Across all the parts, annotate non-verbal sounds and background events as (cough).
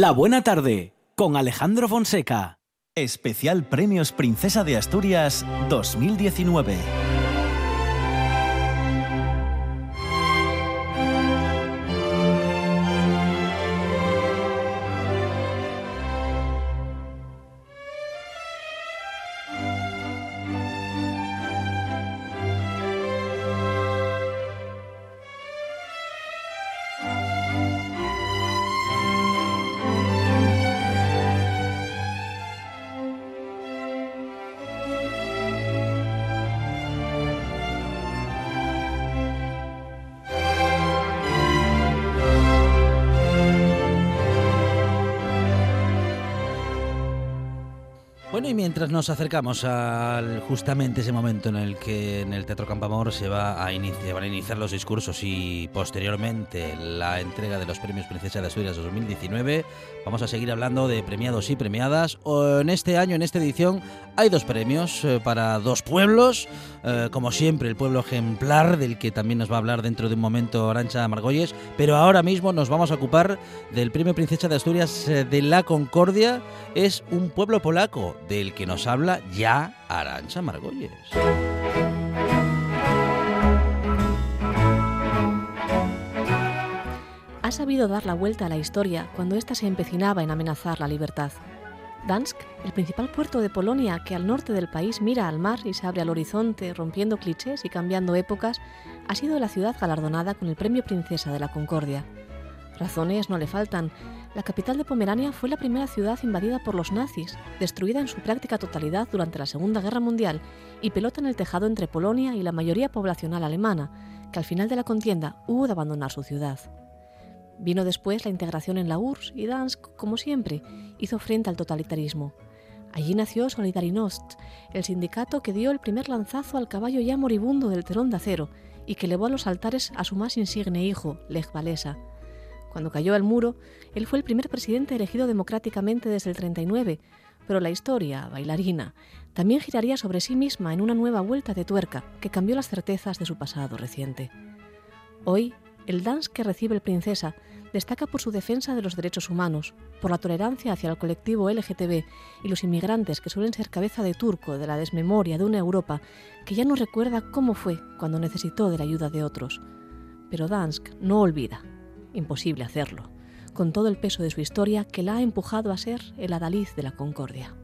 La Buena Tarde con Alejandro Fonseca. Especial Premios Princesa de Asturias 2019. Mientras nos acercamos al justamente ese momento en el que en el Teatro Campamor se va a iniciar, van a iniciar los discursos y posteriormente la entrega de los premios Princesa de Asturias 2019, vamos a seguir hablando de premiados y premiadas. En este año, en esta edición, hay dos premios eh, para dos pueblos, eh, como siempre el pueblo ejemplar del que también nos va a hablar dentro de un momento Arancha Margolles, pero ahora mismo nos vamos a ocupar del premio Princesa de Asturias eh, de la Concordia. Es un pueblo polaco del que nos habla ya Arancha Margolles. Ha sabido dar la vuelta a la historia cuando ésta se empecinaba en amenazar la libertad. Dansk, el principal puerto de Polonia que al norte del país mira al mar y se abre al horizonte, rompiendo clichés y cambiando épocas, ha sido la ciudad galardonada con el Premio Princesa de la Concordia. Razones no le faltan, la capital de Pomerania fue la primera ciudad invadida por los nazis, destruida en su práctica totalidad durante la Segunda Guerra Mundial y pelota en el tejado entre Polonia y la mayoría poblacional alemana, que al final de la contienda hubo de abandonar su ciudad. Vino después la integración en la URSS y Dansk, como siempre, hizo frente al totalitarismo. Allí nació Solidarinost, el sindicato que dio el primer lanzazo al caballo ya moribundo del terón de acero y que elevó a los altares a su más insigne hijo, Lech Walesa. Cuando cayó el muro, él fue el primer presidente elegido democráticamente desde el 39, pero la historia, bailarina, también giraría sobre sí misma en una nueva vuelta de tuerca que cambió las certezas de su pasado reciente. Hoy, el dance que recibe el Princesa destaca por su defensa de los derechos humanos, por la tolerancia hacia el colectivo LGTB y los inmigrantes que suelen ser cabeza de turco de la desmemoria de una Europa que ya no recuerda cómo fue cuando necesitó de la ayuda de otros. Pero Dansk no olvida imposible hacerlo, con todo el peso de su historia que la ha empujado a ser el adalid de la concordia.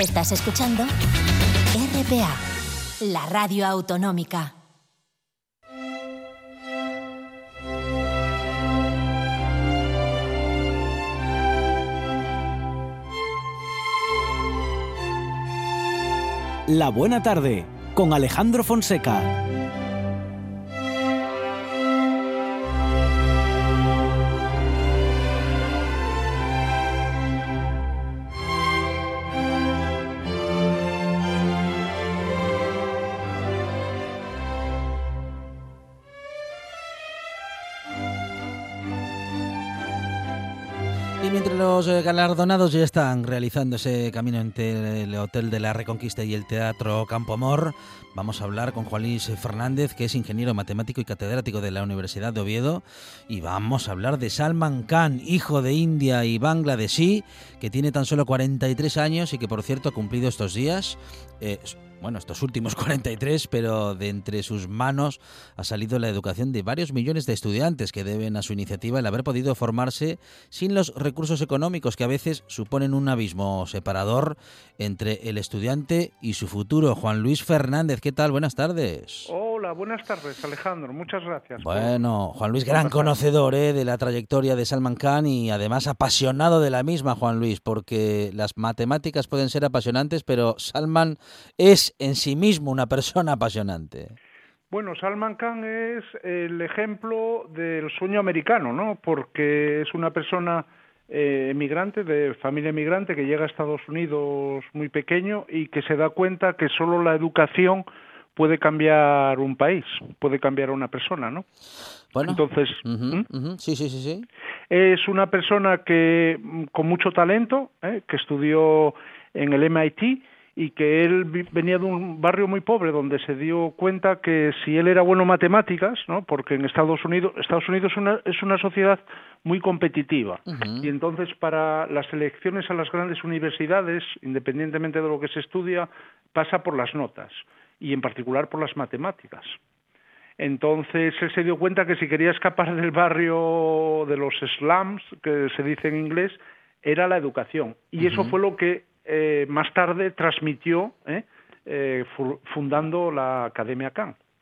Estás escuchando RPA, la radio autonómica. La buena tarde con Alejandro Fonseca. Los galardonados ya están realizando ese camino entre el Hotel de la Reconquista y el Teatro Campo Amor. Vamos a hablar con Juan Luis Fernández, que es ingeniero matemático y catedrático de la Universidad de Oviedo. Y vamos a hablar de Salman Khan, hijo de India y Bangladeshi, que tiene tan solo 43 años y que, por cierto, ha cumplido estos días. Eh, bueno, estos últimos (laughs) 43, pero de entre sus manos ha salido la educación de varios millones de estudiantes que deben a su iniciativa el haber podido formarse sin los recursos económicos que a veces suponen un abismo separador entre el estudiante y su futuro. Juan Luis Fernández, ¿qué tal? Buenas tardes. Hola, buenas tardes, Alejandro. Muchas gracias. Bueno, Juan Luis, gran conocedor ¿eh? de la trayectoria de Salman Khan y además apasionado de la misma, Juan Luis, porque las matemáticas pueden ser apasionantes, pero Salman es en sí mismo una persona apasionante. Bueno, Salman Khan es el ejemplo del sueño americano, ¿no? Porque es una persona eh, emigrante, de familia emigrante, que llega a Estados Unidos muy pequeño y que se da cuenta que solo la educación puede cambiar un país, puede cambiar a una persona, ¿no? Bueno, Entonces, sí, sí, sí, sí. es una persona que mm, con mucho talento, ¿eh? que estudió en el MIT y que él venía de un barrio muy pobre donde se dio cuenta que si él era bueno en matemáticas, ¿no? Porque en Estados Unidos Estados Unidos es una, es una sociedad muy competitiva y entonces para las elecciones a las grandes universidades, independientemente de lo que se estudia, pasa por las notas y en particular por las matemáticas. Entonces él se dio cuenta que si quería escapar del barrio de los slums, que se dice en inglés, era la educación. Y eso fue lo que eh, más tarde transmitió, ¿eh? Eh, fu- fundando la Academia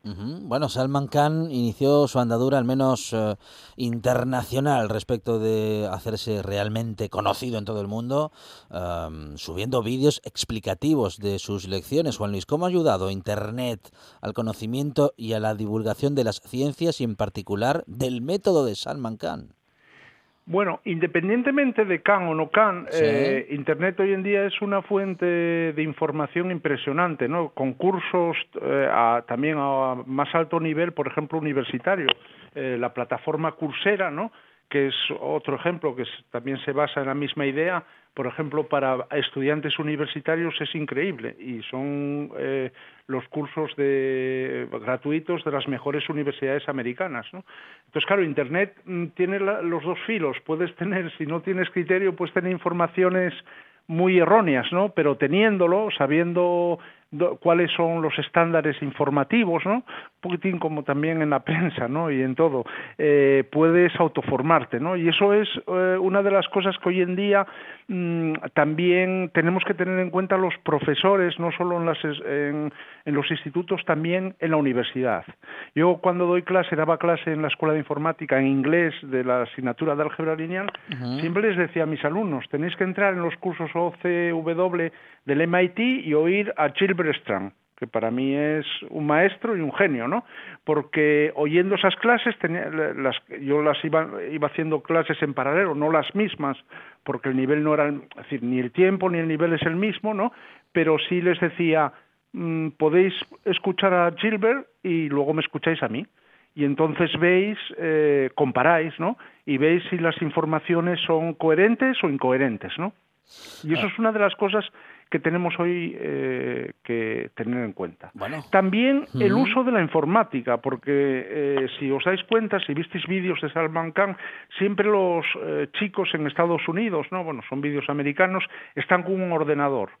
Bueno, Salman Khan inició su andadura al menos eh, internacional respecto de hacerse realmente conocido en todo el mundo, em, subiendo vídeos explicativos de sus lecciones. Juan Luis, ¿cómo ha ayudado Internet al conocimiento y a la divulgación de las ciencias y en particular del método de Salman Khan? Bueno, independientemente de Khan o no Sí. eh, Internet hoy en día es una fuente de información impresionante, ¿no? Con cursos eh, a- también a más alto nivel, por ejemplo, universitario. Eh, la plataforma Coursera, ¿no? Que es otro ejemplo que también se basa en la misma idea. Por ejemplo, para estudiantes universitarios es increíble y son eh, los cursos de, gratuitos de las mejores universidades americanas. Entonces, claro, Internet mm, tiene los dos filos. Puedes tener, si no tienes criterio, puedes tener informaciones muy erróneas, ¿no? Pero teniéndolo, sabiendo do- cuáles son los estándares informativos, ¿no? Un poquitín como también en la prensa, ¿no? Y en todo, eh, puedes autoformarte, ¿no? Y eso es eh, una de las cosas que hoy en día mm, también tenemos que tener en cuenta los profesores, no solo en, las, en, en los institutos, también en la universidad. Yo cuando doy clase, daba clase en la escuela de informática en inglés de la asignatura de álgebra lineal, siempre les decía a mis alumnos, tenéis que entrar en los cursos OCW del MIT y oír a Gilbert Strang que para mí es un maestro y un genio, ¿no? Porque oyendo esas clases, tenía, las, yo las iba, iba haciendo clases en paralelo, no las mismas, porque el nivel no era, es decir, ni el tiempo ni el nivel es el mismo, ¿no? Pero sí les decía, mm, podéis escuchar a Gilbert y luego me escucháis a mí. Y entonces veis, eh, comparáis, ¿no? Y veis si las informaciones son coherentes o incoherentes, ¿no? Y eso es una de las cosas que tenemos hoy eh, que tener en cuenta. Bueno. También el uso de la informática, porque eh, si os dais cuenta, si visteis vídeos de Salman Khan, siempre los eh, chicos en Estados Unidos, no, bueno, son vídeos americanos, están con un ordenador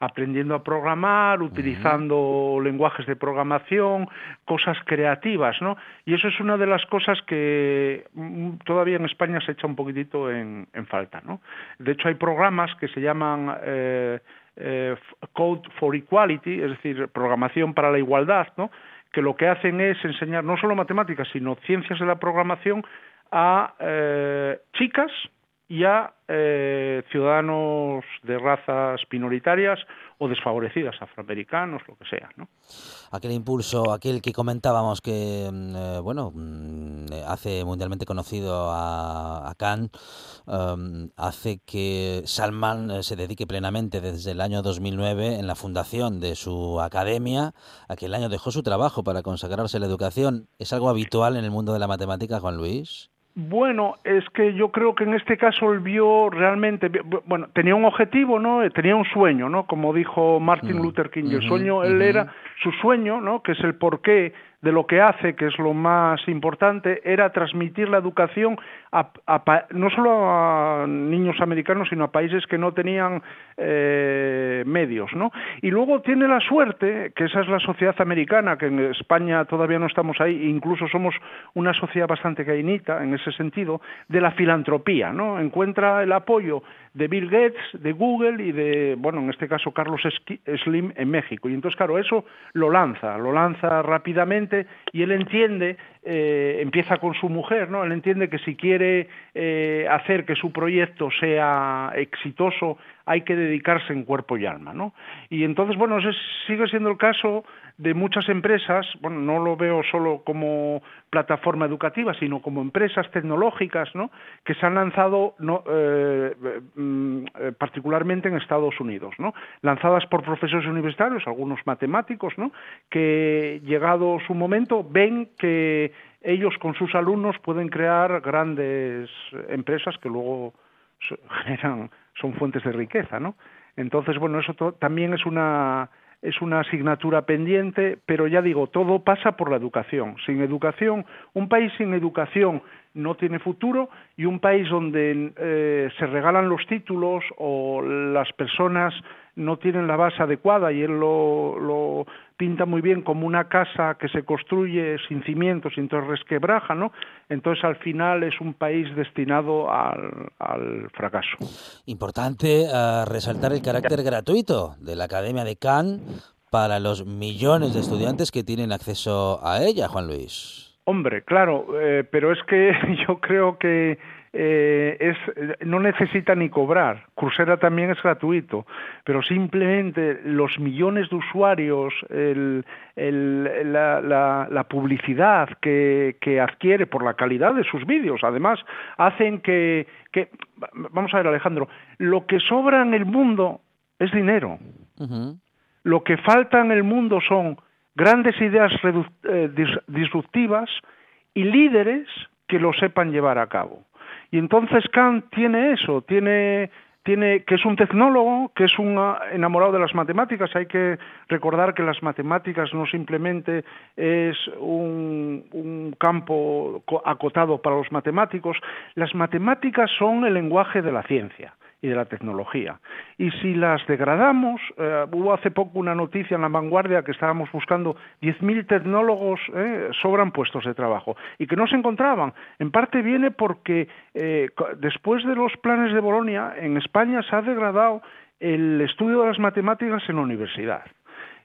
aprendiendo a programar, utilizando lenguajes de programación, cosas creativas, ¿no? Y eso es una de las cosas que mm, todavía en España se echa un poquitito en, en falta, ¿no? De hecho, hay programas que se llaman eh, eh, Code for Equality, es decir, programación para la igualdad, ¿no? Que lo que hacen es enseñar no solo matemáticas, sino ciencias de la programación a eh, chicas y a eh, ciudadanos de razas minoritarias o desfavorecidas, afroamericanos, lo que sea, ¿no? Aquel impulso, aquel que comentábamos que, mm, eh, bueno, mm, hace mundialmente conocido a, a em, hace que Salman eh, se dedique plenamente desde el año 2009 en la fundación de su academia. Aquel año dejó su trabajo para consagrarse a la educación. ¿Es algo habitual en el mundo de la matemática, Juan Luis? Bueno, es que yo creo que en este caso él vio realmente, bueno, tenía un objetivo, ¿no? Tenía un sueño, ¿no? Como dijo Martin Mm, Luther King, el sueño, él era, su sueño, ¿no? Que es el porqué de lo que hace, que es lo más importante, era transmitir la educación no solo a niños americanos, sino a países que no tenían eh, medios, ¿no? Y luego tiene la suerte, que esa es la sociedad americana, que en España todavía no estamos ahí, incluso somos una sociedad bastante cainita en ese sentido, de la filantropía, ¿no? Encuentra el apoyo de Bill Gates, de Google y de, bueno, en este caso Carlos Slim en México. Y entonces, claro, eso lo lanza, lo lanza rápidamente y él entiende, eh, empieza con su mujer, ¿no? Él entiende que si quiere eh, hacer que su proyecto sea exitoso hay que dedicarse en cuerpo y alma, ¿no? Y entonces, bueno, ese sigue siendo el caso de muchas empresas, bueno, no lo veo solo como plataforma educativa, sino como empresas tecnológicas, ¿no? Que se han lanzado, eh, mm, particularmente en Estados Unidos, ¿no? Lanzadas por profesores universitarios, algunos matemáticos, ¿no? Que llegado su momento ven que ellos con sus alumnos pueden crear grandes empresas que luego (laughs) generan son fuentes de riqueza, ¿no? Entonces, bueno, eso también es una es una asignatura pendiente, pero ya digo, todo pasa por la educación. Sin educación, un país sin educación no tiene futuro y un país donde eh, se regalan los títulos o las personas no tienen la base adecuada y él lo, pinta muy bien como una casa que se construye sin cimientos y entonces resquebraja, ¿no? Entonces al final es un país destinado al, fracaso. Importante uh, resaltar el carácter gratuito de la Academia de Cannes para los millones de estudiantes que tienen acceso a ella, Juan Luis. Hombre, claro, eh, pero es que (laughs) yo creo que eh, es, no necesita ni cobrar. Coursera también es gratuito, pero simplemente los millones de usuarios, el, el, la, la, publicidad que, que, adquiere por la calidad de sus vídeos, además, hacen que, que, vamos a ver Alejandro, lo que sobra en el mundo es dinero. Lo que falta en el mundo son grandes ideas eh, disruptivas y líderes que lo sepan llevar a cabo. Y entonces Kant tiene eso, tiene, tiene que es un tecnólogo, que es un enamorado de las matemáticas. Hay que recordar que las matemáticas no simplemente es un campo acotado para los matemáticos, las matemáticas son el lenguaje de la ciencia y de la tecnología. Y si las degradamos, eh, hubo hace poco una noticia en la vanguardia que estábamos buscando 10.000 tecnólogos, eh, sobran puestos de trabajo, y que no se encontraban. En parte viene porque eh, después de los planes de Bolonia, en España se ha degradado el estudio de las matemáticas en la universidad.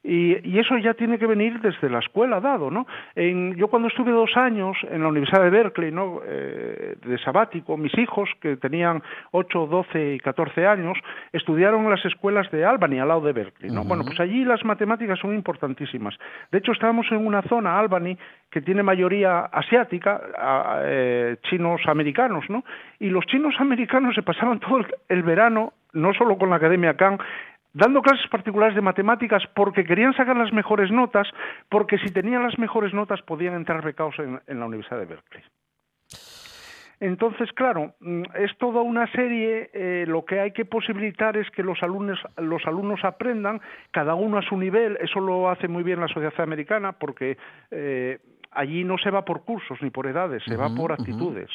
Y, eso ya tiene que venir desde la escuela dado, ¿no? yo cuando estuve dos años en la Universidad de Berkeley, ¿no? Eh, de sabático, mis hijos, que tenían 8, 12 y 14 años, estudiaron en las escuelas de Albany, al lado de Berkeley, ¿no? Bueno, pues allí las matemáticas son importantísimas. De hecho, estábamos en una zona, Albany, que tiene mayoría asiática, eh, chinos americanos, ¿no? Y los chinos americanos se pasaban todo el verano, no solo con la Academia Khan, dando clases particulares de matemáticas porque querían sacar las mejores notas, porque si tenían las mejores notas podían entrar becados en, la Universidad de Berkeley. Entonces, claro, mm, es toda una serie, eh, lo que hay que posibilitar es que los alumnos, los alumnos aprendan, cada uno a su nivel, eso lo hace muy bien la sociedad americana, porque eh, allí no se va por cursos ni por edades, se va por actitudes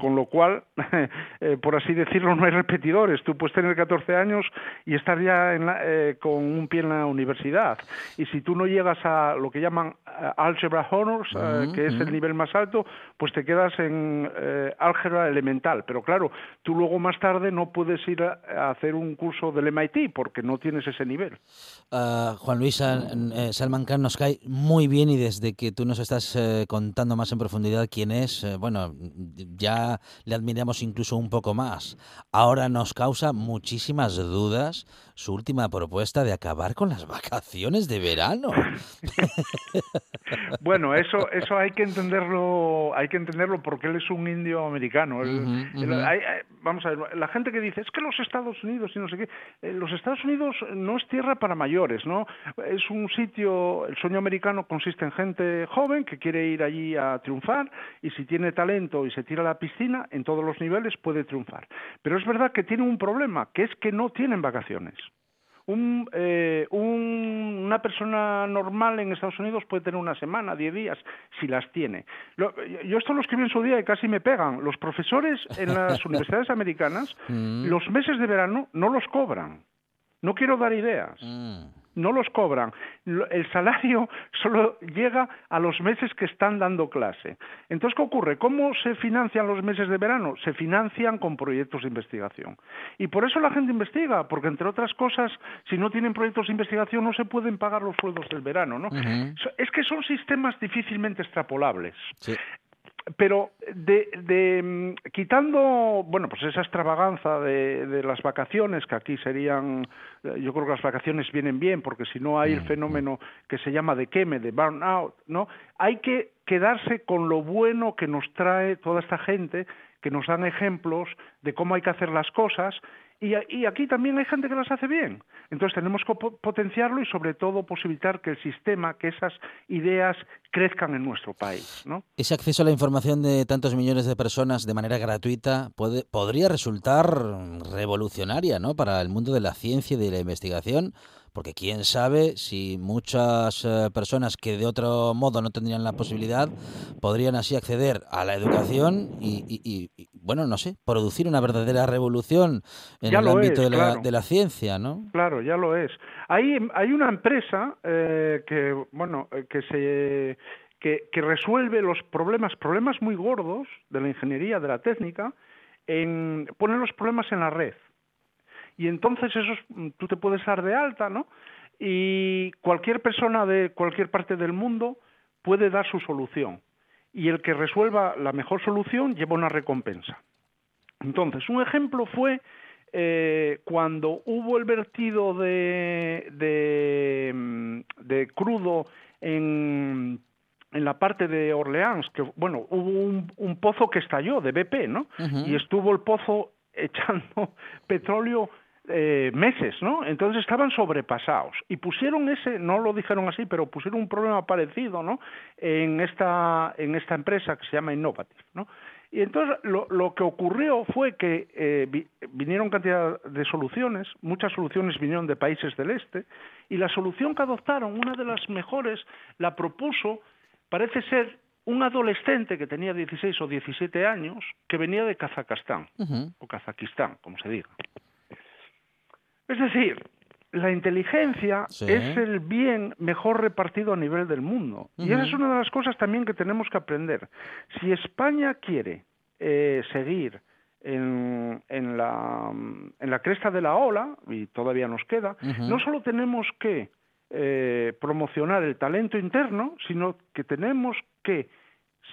con lo cual, (laughs) eh, por así decirlo, no hay repetidores. Tú puedes tener 14 años y estar ya eh, con un pie en la universidad. Y si tú no llegas a lo que llaman eh, Algebra Honors, que es el nivel más alto, pues te quedas en álgebra elemental. Pero claro, tú luego más tarde no puedes ir a, hacer un curso del MIT porque no tienes ese nivel. Ah, Juan Luis Salman Khan nos cae muy bien y desde que tú nos estás contando más en profundidad quién es, bueno, ya le admiramos incluso un poco más. Ahora nos causa muchísimas dudas su última propuesta de acabar con las vacaciones de verano. (laughs) bueno, eso eso hay que entenderlo, hay que entenderlo porque él es un indio americano. vamos a ver, la gente que dice es que los Estados Unidos y no sé qué, eh, los Estados Unidos no es tierra para mayores, ¿no? Es un sitio, el sueño americano consiste en gente joven que quiere ir allí a triunfar y si tiene talento y se tira a la piscina en todos los niveles puede triunfar. Pero es verdad que tiene un problema, que es que no tienen vacaciones. Eh, una persona normal en Estados Unidos puede tener una semana, diez días, si las tiene. yo esto lo escribí en su día y casi me pegan. Los profesores en las (laughs) universidades americanas, mm. los meses de verano no los cobran. No quiero dar ideas. Mm no los cobran. El salario (laughs) solo llega a los meses que están dando clase. Entonces, ¿qué ocurre? ¿Cómo se financian los meses de verano? Se financian con proyectos de investigación. Y por eso la gente investiga, porque entre otras cosas, si no tienen proyectos de investigación, no se pueden pagar los sueldos del verano. ¿no? Es que son sistemas difícilmente extrapolables. Pero de, mm, quitando, bueno, pues esa extravaganza de, de, las vacaciones, que aquí serían, eh, yo creo que las vacaciones vienen bien, porque si no hay el mm, fenómeno que se llama de queme, de burnout, ¿no? Hay que quedarse con lo bueno que nos trae toda esta gente, que nos dan ejemplos de cómo hay que hacer las cosas y, aquí también hay gente que las hace bien. Entonces tenemos que potenciarlo y sobre todo posibilitar que el sistema, que esas ideas crezcan en nuestro país. ¿no? Ese acceso a la información de tantos millones de personas de manera gratuita puede, podría resultar revolucionaria ¿no? para el mundo de la ciencia y de la investigación porque quién sabe si muchas eh, personas que de otro modo no tendrían la posibilidad podrían así acceder a la educación y, bueno, no sé, producir una verdadera revolución en el ámbito de, la, de, la, ciencia, ¿no? Claro, ya lo es. Hay, hay una empresa eh, que, bueno, eh, que se... Que, que resuelve los problemas, problemas muy gordos de la ingeniería, de la técnica, en, pone los problemas en la red y entonces eso tú te puedes dar de alta, ¿no? Y cualquier persona de cualquier parte del mundo puede dar su solución y el que resuelva la mejor solución lleva una recompensa. Entonces, un ejemplo fue eh, cuando hubo el vertido de, de, crudo en, en la parte de Orleans, que bueno, hubo un, pozo que estalló de BP, ¿no? Y estuvo el pozo (laughs) echando petróleo eh, meses, ¿no? Entonces estaban sobrepasados y pusieron ese, no lo dijeron así, pero pusieron un problema parecido, ¿no? En esta en esta empresa que se llama Innovative, ¿no? Y entonces lo, lo que ocurrió fue que eh, vinieron cantidad de soluciones, muchas soluciones vinieron de países del este, y la solución que adoptaron, una de las mejores, la propuso, parece ser un adolescente que tenía 16 o 17 años, que venía de Kazajstán, o Kazajistán, como se diga. Es decir, la inteligencia es el bien mejor repartido a nivel del mundo. Y esa es una de las cosas también que tenemos que aprender. Si España quiere eh, seguir en, la, en, la, cresta de la ola, y todavía nos queda, no solo tenemos que eh, promocionar el talento interno, sino que tenemos que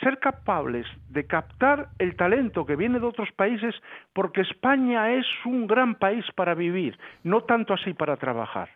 ser capaces de captar el talento que viene de otros países porque España es un gran país para vivir, no tanto así para trabajar.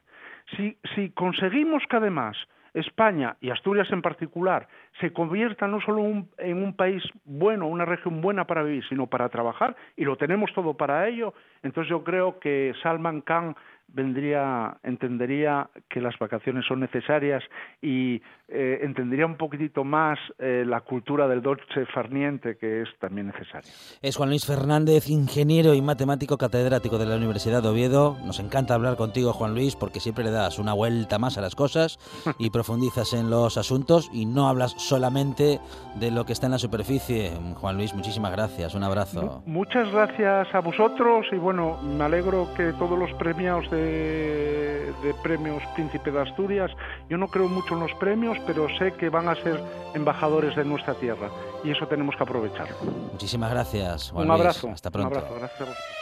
Si, si conseguimos que además España y Asturias en particular se convierta no solo en un país bueno, una región buena para vivir, sino para trabajar, y lo tenemos todo para ello, entonces yo creo que Salman Khan vendría, entendería que las vacaciones son necesarias y eh, entendería un poquitito más eh, la cultura del dolce farniente que es también necesaria. Es Juan Luis Fernández, ingeniero y matemático catedrático de la Universidad de Oviedo. Nos encanta hablar contigo, Juan Luis, porque siempre le das una vuelta más a las cosas y (laughs) profundizas en los asuntos y no hablas solamente de lo que está en la superficie. Juan Luis, muchísimas gracias. Un abrazo. Muchas gracias a vosotros y bueno, me alegro que todos los premios de de, premios Príncipe de Asturias. Yo no creo mucho en los premios, pero sé que van a ser embajadores de nuestra tierra y eso tenemos que aprovecharlo. Muchísimas gracias. un abrazo. Hasta pronto. Un abrazo. Gracias a vosotros.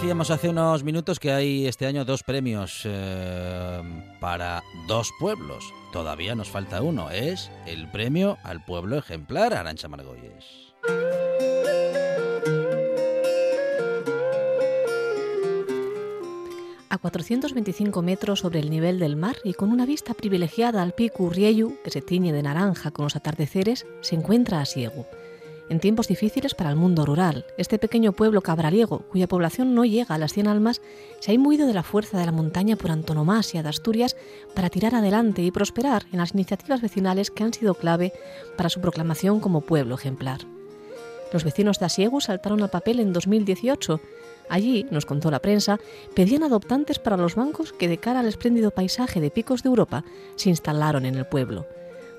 decíamos hace unos minutos que hay este año dos premios eh, para dos pueblos. Todavía nos falta uno. Es el premio al pueblo ejemplar Arancha Margolles. A 425 metros sobre el nivel del mar y con una vista privilegiada al pico Urrieyu, que se tiñe de naranja con los atardeceres, se encuentra Asiego. En tiempos difíciles para el mundo rural, este pequeño pueblo cabraliego, cuya población no llega a las 100 almas, se ha imbuido de la fuerza de la montaña por antonomasia de Asturias para tirar adelante y prosperar en las iniciativas vecinales que han sido clave para su proclamación como pueblo ejemplar. Los vecinos de Asiego saltaron al papel en 2018 Allí, nos contó la prensa, pedían adoptantes para los bancos que de cara al espléndido paisaje de picos de Europa se instalaron en el pueblo.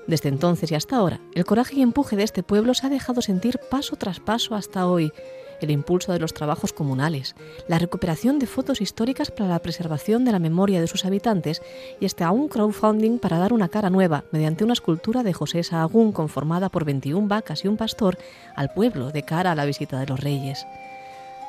Desde entonces y hasta ahora, el coraje y empuje de este pueblo se ha dejado sentir paso tras paso hasta hoy. El impulso de los trabajos comunales, la recuperación de fotos históricas para la preservación de la memoria de sus habitantes y hasta un crowdfunding para dar una cara nueva mediante una escultura de José Sahagún conformada por 21 vacas y un pastor al pueblo de cara a la visita de los reyes.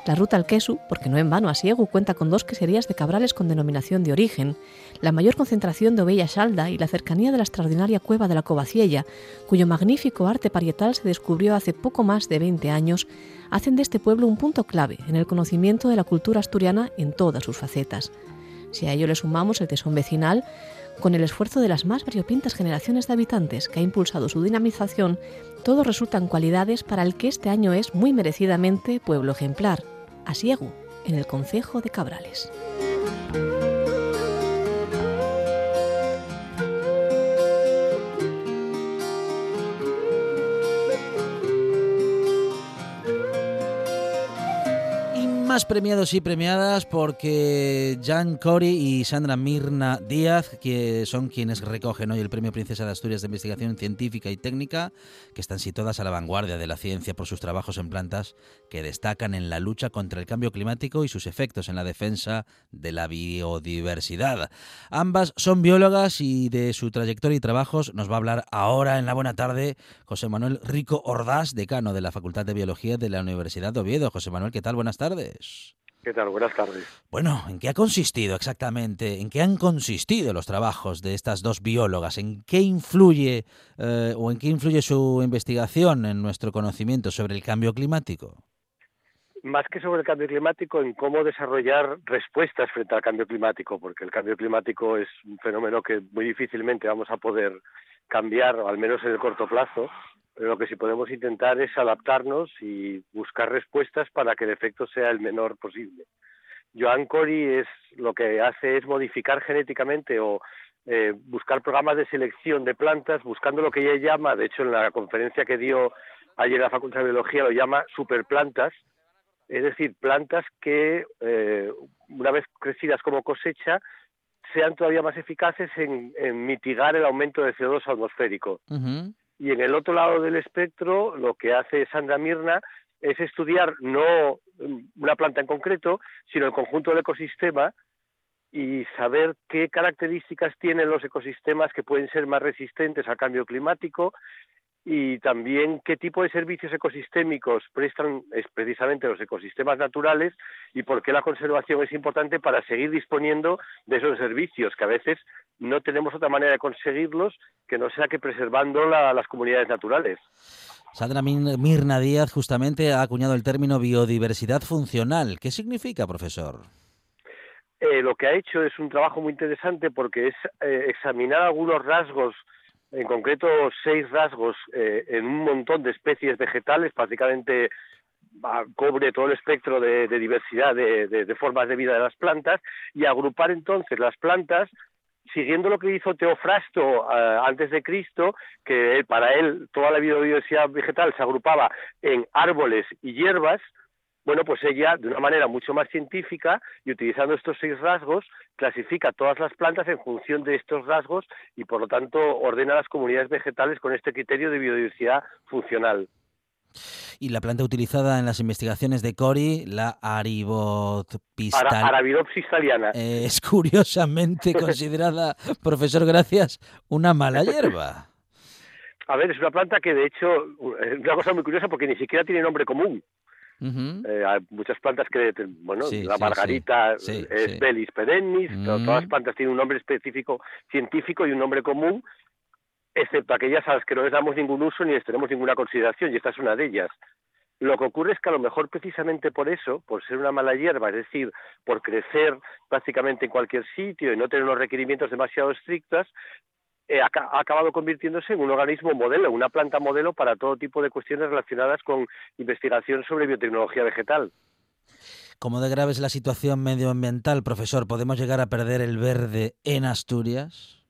La ruta al queso, porque no en vano Asiegu cuenta con dos queserías de cabrales con denominación de origen, la mayor concentración de oveja salda y la cercanía de la extraordinaria cueva de la Covaciella, cuyo magnífico arte parietal se descubrió hace poco más de 20 años, hacen de este pueblo un punto clave en el conocimiento de la cultura asturiana en todas sus facetas. Si a ello le sumamos el tesón vecinal, con el esfuerzo de las más variopintas generaciones de habitantes que ha impulsado su dinamización, todos resultan cualidades para el que este año es muy merecidamente pueblo ejemplar, Asiegu, en el concejo de Cabrales. Más premiados y premiadas porque Jan Cori y Sandra Mirna Díaz, que son quienes recogen hoy el Premio Princesa de Asturias de Investigación Científica y Técnica, que están situadas a la vanguardia de la ciencia por sus trabajos en plantas que destacan en la lucha contra el cambio climático y sus efectos en la defensa de la biodiversidad. Ambas son biólogas y de su trayectoria y trabajos nos va a hablar ahora en la buena tarde José Manuel Rico Ordaz, decano de la Facultad de Biología de la Universidad de Oviedo. José Manuel, ¿qué tal? Buenas tardes. ¿Qué tal? Buenas tardes. Bueno, ¿en qué ha consistido exactamente? ¿En qué han consistido los trabajos de estas dos biólogas? ¿En qué influye eh, o en qué influye su investigación en nuestro conocimiento sobre el cambio climático? Más que sobre el cambio climático, en cómo desarrollar respuestas frente al cambio climático, porque el cambio climático es un fenómeno que muy difícilmente vamos a poder cambiar, al menos en el corto plazo, lo que sí podemos intentar es adaptarnos y buscar respuestas para que el efecto sea el menor posible. Joan Cori es lo que hace es modificar genéticamente o eh, buscar programas de selección de plantas, buscando lo que ella llama, de hecho en la conferencia que dio ayer en la Facultad de Biología lo llama superplantas, es decir, plantas que eh, una vez crecidas como cosecha sean todavía más eficaces en, mitigar el aumento de CO2 atmosférico. Y en el otro lado del espectro, lo que hace Sandra Mirna es estudiar no una planta en concreto, sino el conjunto del ecosistema y saber qué características tienen los ecosistemas que pueden ser más resistentes al cambio climático y también qué tipo de servicios ecosistémicos prestan precisamente los ecosistemas naturales y por qué la conservación es importante para seguir disponiendo de esos servicios, que a veces no tenemos otra manera de conseguirlos que no sea que preservando las comunidades naturales. Sandra Mirna Díaz justamente ha acuñado el término biodiversidad funcional. ¿Qué significa, profesor? Eh, lo que ha hecho es un trabajo muy interesante porque es eh, examinar algunos rasgos en concreto seis rasgos eh, en un montón de especies vegetales, prácticamente cobre todo el espectro de, diversidad de, formas de vida de las plantas y agrupar entonces las plantas siguiendo lo que hizo Teofrasto eh, antes de Cristo, que para él toda la biodiversidad vegetal se agrupaba en árboles y hierbas, bueno, pues ella, de una manera mucho más científica y utilizando estos seis rasgos, clasifica todas las plantas en función de estos rasgos y, por lo tanto, ordena las comunidades vegetales con este criterio de biodiversidad funcional. Y la planta utilizada en las investigaciones de Cori, la Arabidopsis italiana, es curiosamente (laughs) considerada, profesor, gracias, una mala hierba. A ver, es una planta que de hecho es una cosa muy curiosa porque ni siquiera tiene nombre común. Eh, hay muchas plantas que, bueno, la margarita es Belis perennis, todas las plantas tienen un nombre específico científico y un nombre común, excepto aquellas a las que no les damos ningún uso ni les tenemos ninguna consideración, y esta es una de ellas. Lo que ocurre es que a lo mejor precisamente por eso, por ser una mala hierba, es decir, por crecer prácticamente en cualquier sitio y no tener unos requerimientos demasiado estrictos, eh, ha, acabado convirtiéndose en un organismo modelo, una planta modelo para todo tipo de cuestiones relacionadas con investigación sobre biotecnología vegetal. ¿Cómo de grave es la situación medioambiental, profesor? ¿Podemos llegar a perder el verde en Asturias?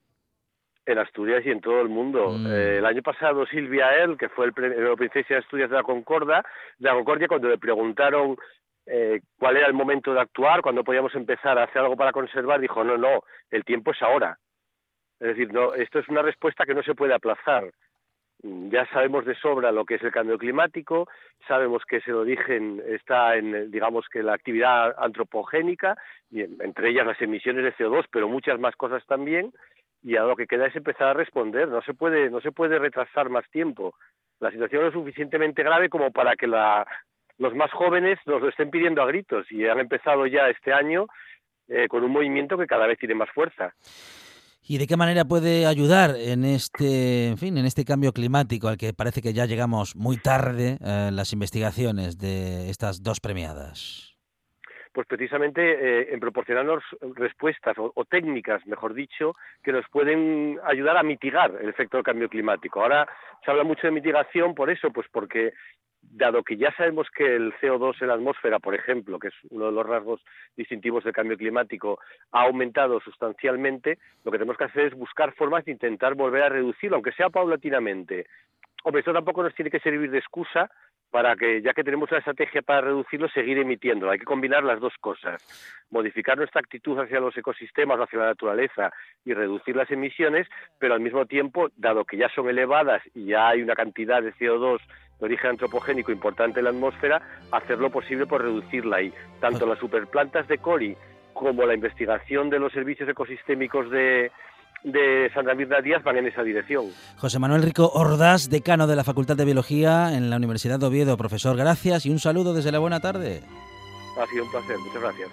En Asturias y en todo el mundo. Mm. Eh, el año pasado Silvia El, que fue el premio Princesa de Asturias de la Concordia, de la Concordia cuando le preguntaron eh, cuál era el momento de actuar, cuando podíamos empezar a hacer algo para conservar, dijo, no, no, el tiempo es ahora. Es decir, no, esto es una respuesta que no se puede aplazar. Ya sabemos de sobra lo que es el cambio climático, sabemos que ese origen está en, digamos que la actividad antropogénica, y entre ellas las emisiones de CO2, pero muchas más cosas también, y a lo que queda es empezar a responder. No se puede, no se puede retrasar más tiempo. La situación es suficientemente grave como para que la, los más jóvenes nos lo estén pidiendo a gritos y han empezado ya este año eh, con un movimiento que cada vez tiene más fuerza. ¿Y de qué manera puede ayudar en este, en fin, en este cambio climático al que parece que ya llegamos muy tarde eh, las investigaciones de estas dos premiadas? pues precisamente eh, en proporcionarnos respuestas o, o, técnicas, mejor dicho, que nos pueden ayudar a mitigar el efecto del cambio climático. Ahora se habla mucho de mitigación por eso, pues porque dado que ya sabemos que el CO2 en la atmósfera, por ejemplo, que es uno de los rasgos distintivos del cambio climático, ha aumentado sustancialmente, lo que tenemos que hacer es buscar formas de intentar volver a reducirlo, aunque sea paulatinamente. Hombre, esto tampoco nos tiene que servir de excusa para que, ya que tenemos una estrategia para reducirlo, seguir emitiéndolo. Hay que combinar las dos cosas, modificar nuestra actitud hacia los ecosistemas hacia la naturaleza y reducir las emisiones, pero al mismo tiempo, dado que ya son elevadas y ya hay una cantidad de CO2 de origen antropogénico importante en la atmósfera, hacer lo posible por reducirla. Y tanto las superplantas de Cori como la investigación de los servicios ecosistémicos de, de Santa Mirna Díaz van en esa dirección. José Manuel Rico Ordaz, decano de la Facultad de Biología en la Universidad de Oviedo. Profesor, gracias y un saludo desde la buena tarde. Ha sido un placer, muchas gracias.